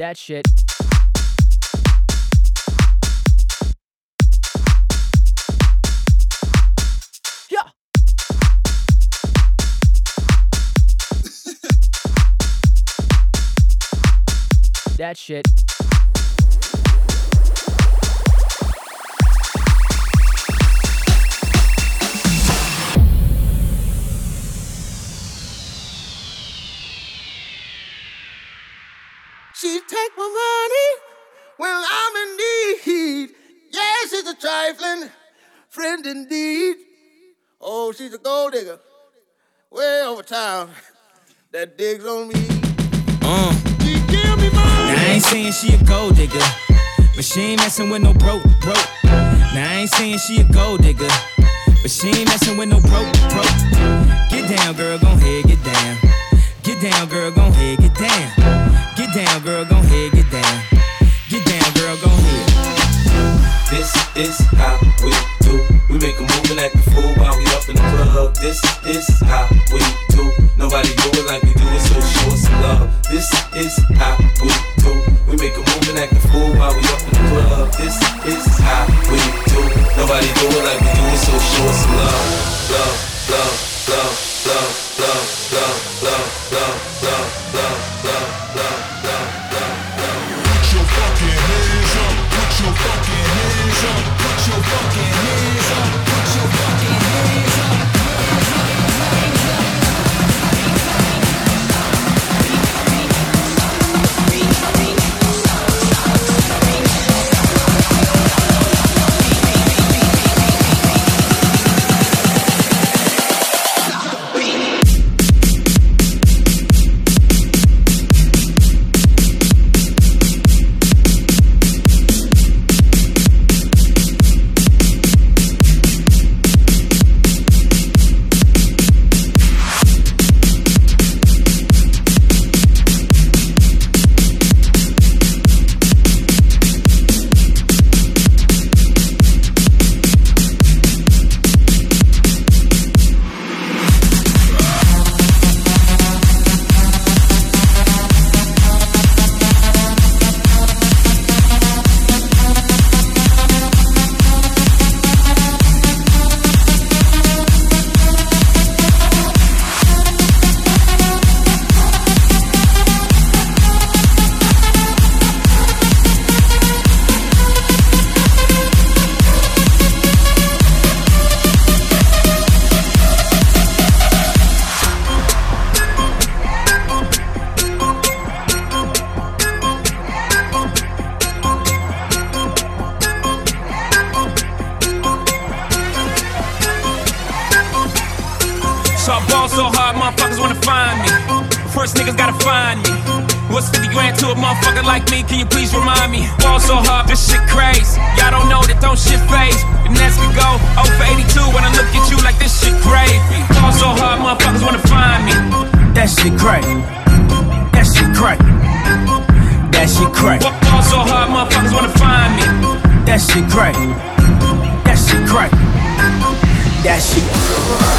That shit. Yeah. that shit. She take my money when I'm in need. Yes, she's a trifling friend indeed. Oh, she's a gold digger way over town that digs on me. Uh. She give me money. Now I ain't saying she a gold digger, but she ain't messing with no broke, broke. Now I ain't saying she a gold digger, but she ain't messing with no broke, broke. Get down, girl, gon' head, get down. Get down, girl, gon' head, get down. Get down, girl, gon' head, get down. Get down, girl, gon' head. This is how we do. We make a move and act a fool while we up in the club. This is how we do. Nobody do it like we do it, so show us some love. This is how we do. We make a move and act a fool while we up in the club. This is how we do. Nobody do it like we do it, so show us some love, love, love, love, So hard, motherfuckers wanna find me. First niggas gotta find me. What's 50 grand to a motherfucker like me? Can you please remind me? Ball so hard, this shit crazy. Y'all don't know that don't shit phase. And as we go, 0 for 82 when I look at you like this shit crazy. Ball so hard, motherfuckers wanna find me. That shit crazy. That shit crazy. That shit crazy. Ball so hard, motherfuckers wanna find me. That shit crazy. That shit crazy. That shit.